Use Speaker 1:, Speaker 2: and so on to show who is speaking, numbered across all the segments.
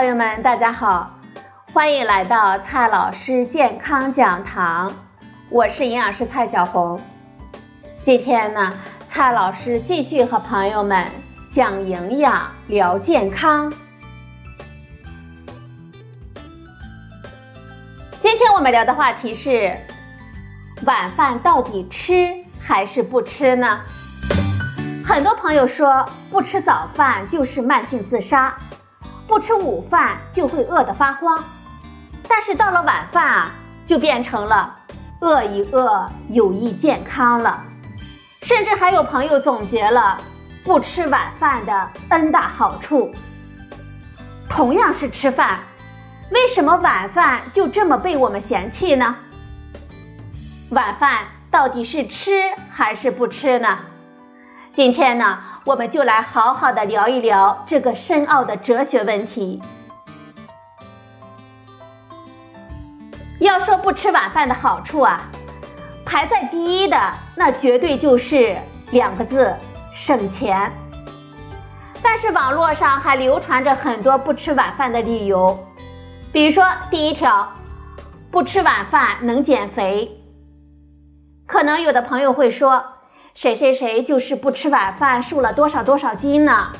Speaker 1: 朋友们，大家好，欢迎来到蔡老师健康讲堂，我是营养师蔡小红。今天呢，蔡老师继续和朋友们讲营养、聊健康。今天我们聊的话题是：晚饭到底吃还是不吃呢？很多朋友说，不吃早饭就是慢性自杀。不吃午饭就会饿得发慌，但是到了晚饭啊，就变成了饿一饿有益健康了。甚至还有朋友总结了不吃晚饭的 N 大好处。同样是吃饭，为什么晚饭就这么被我们嫌弃呢？晚饭到底是吃还是不吃呢？今天呢？我们就来好好的聊一聊这个深奥的哲学问题。要说不吃晚饭的好处啊，排在第一的那绝对就是两个字：省钱。但是网络上还流传着很多不吃晚饭的理由，比如说第一条，不吃晚饭能减肥。可能有的朋友会说。谁谁谁就是不吃晚饭，瘦了多少多少斤呢？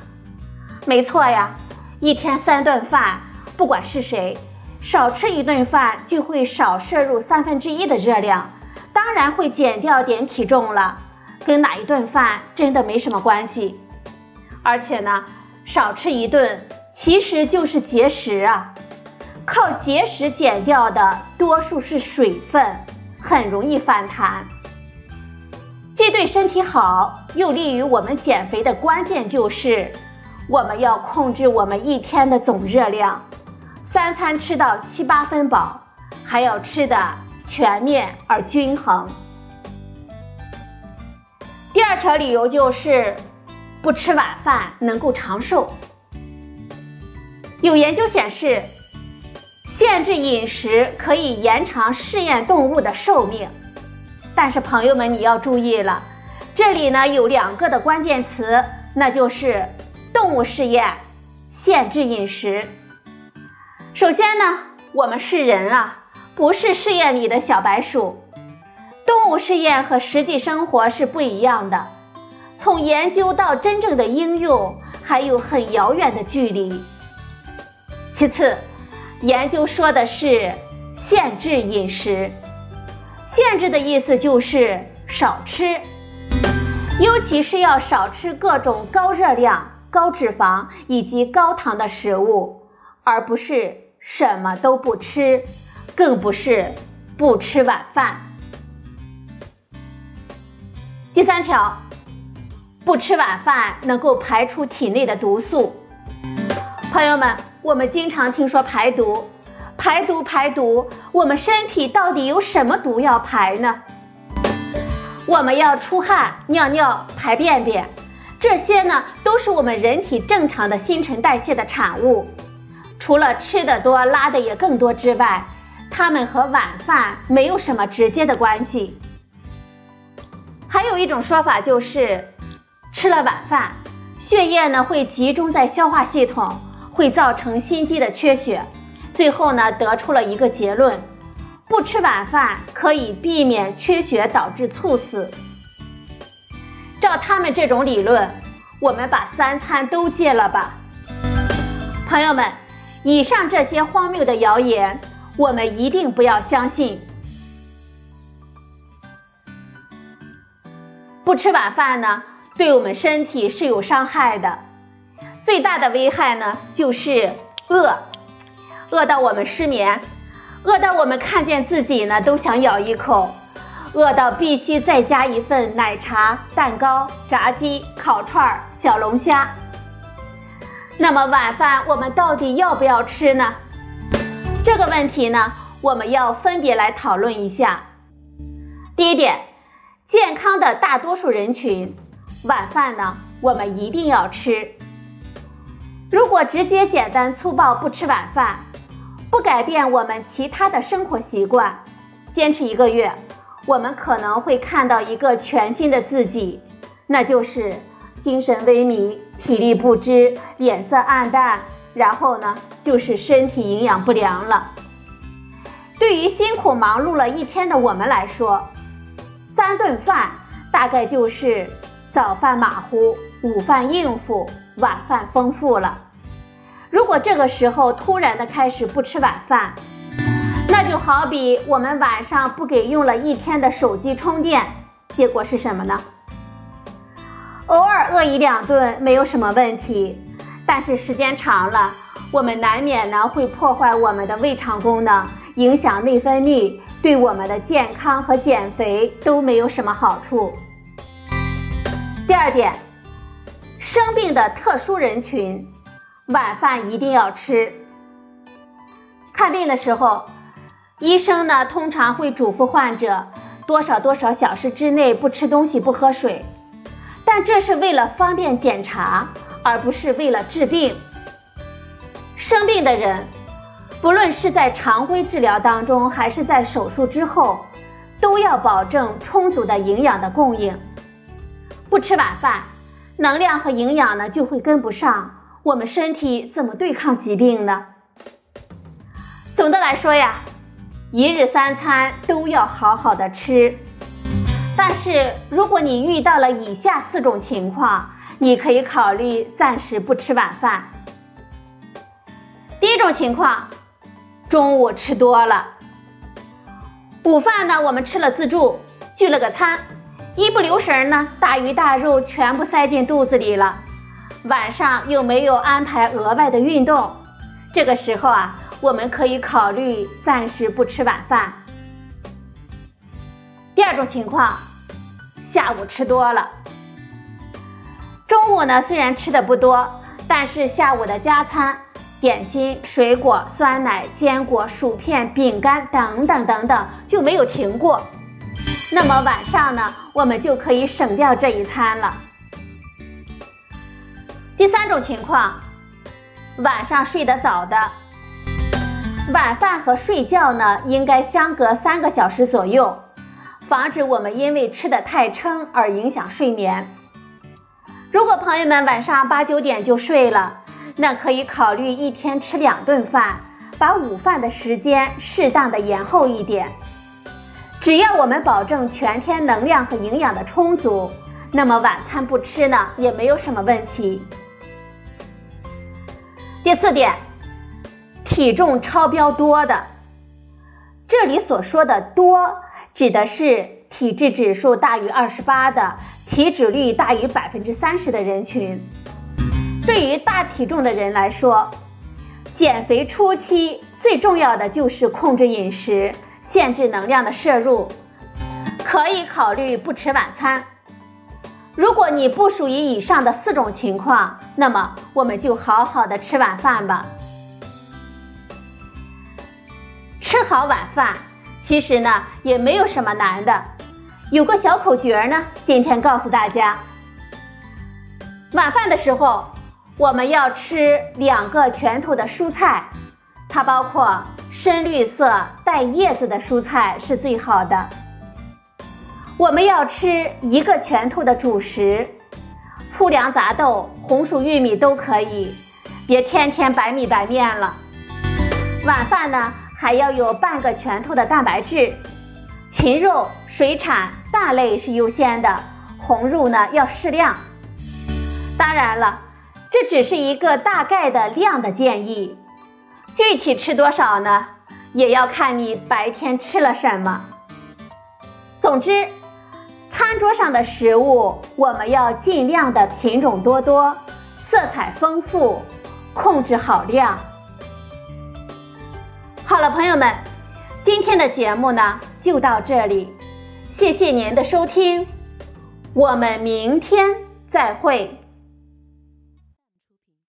Speaker 1: 没错呀，一天三顿饭，不管是谁，少吃一顿饭就会少摄入三分之一的热量，当然会减掉点体重了，跟哪一顿饭真的没什么关系。而且呢，少吃一顿其实就是节食啊，靠节食减掉的多数是水分，很容易反弹。既对身体好，又利于我们减肥的关键就是，我们要控制我们一天的总热量，三餐吃到七八分饱，还要吃的全面而均衡。第二条理由就是，不吃晚饭能够长寿。有研究显示，限制饮食可以延长试验动物的寿命。但是朋友们，你要注意了，这里呢有两个的关键词，那就是动物试验、限制饮食。首先呢，我们是人啊，不是试验里的小白鼠。动物试验和实际生活是不一样的，从研究到真正的应用还有很遥远的距离。其次，研究说的是限制饮食。限制的意思就是少吃，尤其是要少吃各种高热量、高脂肪以及高糖的食物，而不是什么都不吃，更不是不吃晚饭。第三条，不吃晚饭能够排出体内的毒素。朋友们，我们经常听说排毒。排毒排毒，我们身体到底有什么毒要排呢？我们要出汗、尿尿、排便便，这些呢都是我们人体正常的新陈代谢的产物。除了吃的多、拉的也更多之外，它们和晚饭没有什么直接的关系。还有一种说法就是，吃了晚饭，血液呢会集中在消化系统，会造成心肌的缺血。最后呢，得出了一个结论：不吃晚饭可以避免缺血导致猝死。照他们这种理论，我们把三餐都戒了吧。朋友们，以上这些荒谬的谣言，我们一定不要相信。不吃晚饭呢，对我们身体是有伤害的。最大的危害呢，就是饿。饿到我们失眠，饿到我们看见自己呢都想咬一口，饿到必须再加一份奶茶、蛋糕、炸鸡、烤串、小龙虾。那么晚饭我们到底要不要吃呢？这个问题呢，我们要分别来讨论一下。第一点，健康的大多数人群，晚饭呢我们一定要吃。如果直接简单粗暴不吃晚饭，不改变我们其他的生活习惯，坚持一个月，我们可能会看到一个全新的自己，那就是精神萎靡、体力不支、脸色暗淡、然后呢就是身体营养不良了。对于辛苦忙碌了一天的我们来说，三顿饭大概就是早饭马虎，午饭应付，晚饭丰富了。如果这个时候突然的开始不吃晚饭，那就好比我们晚上不给用了一天的手机充电，结果是什么呢？偶尔饿一两顿没有什么问题，但是时间长了，我们难免呢会破坏我们的胃肠功能。影响内分泌，对我们的健康和减肥都没有什么好处。第二点，生病的特殊人群，晚饭一定要吃。看病的时候，医生呢通常会嘱咐患者多少多少小时之内不吃东西、不喝水，但这是为了方便检查，而不是为了治病。生病的人。不论是在常规治疗当中，还是在手术之后，都要保证充足的营养的供应。不吃晚饭，能量和营养呢就会跟不上，我们身体怎么对抗疾病呢？总的来说呀，一日三餐都要好好的吃。但是如果你遇到了以下四种情况，你可以考虑暂时不吃晚饭。第一种情况。中午吃多了，午饭呢我们吃了自助，聚了个餐，一不留神呢大鱼大肉全部塞进肚子里了，晚上又没有安排额外的运动，这个时候啊我们可以考虑暂时不吃晚饭。第二种情况，下午吃多了，中午呢虽然吃的不多，但是下午的加餐。点心、水果、酸奶、坚果、薯片、饼干等等等等就没有停过。那么晚上呢，我们就可以省掉这一餐了。第三种情况，晚上睡得早的，晚饭和睡觉呢应该相隔三个小时左右，防止我们因为吃的太撑而影响睡眠。如果朋友们晚上八九点就睡了，那可以考虑一天吃两顿饭，把午饭的时间适当的延后一点。只要我们保证全天能量和营养的充足，那么晚餐不吃呢也没有什么问题。第四点，体重超标多的，这里所说的多，指的是体质指数大于二十八的，体脂率大于百分之三十的人群。对于大体重的人来说，减肥初期最重要的就是控制饮食，限制能量的摄入，可以考虑不吃晚餐。如果你不属于以上的四种情况，那么我们就好好的吃晚饭吧。吃好晚饭，其实呢也没有什么难的，有个小口诀呢，今天告诉大家，晚饭的时候。我们要吃两个拳头的蔬菜，它包括深绿色带叶子的蔬菜是最好的。我们要吃一个拳头的主食，粗粮杂豆、红薯玉米都可以，别天天白米白面了。晚饭呢还要有半个拳头的蛋白质，禽肉、水产、蛋类是优先的，红肉呢要适量。当然了。这只是一个大概的量的建议，具体吃多少呢？也要看你白天吃了什么。总之，餐桌上的食物我们要尽量的品种多多，色彩丰富，控制好量。好了，朋友们，今天的节目呢就到这里，谢谢您的收听，我们明天再会。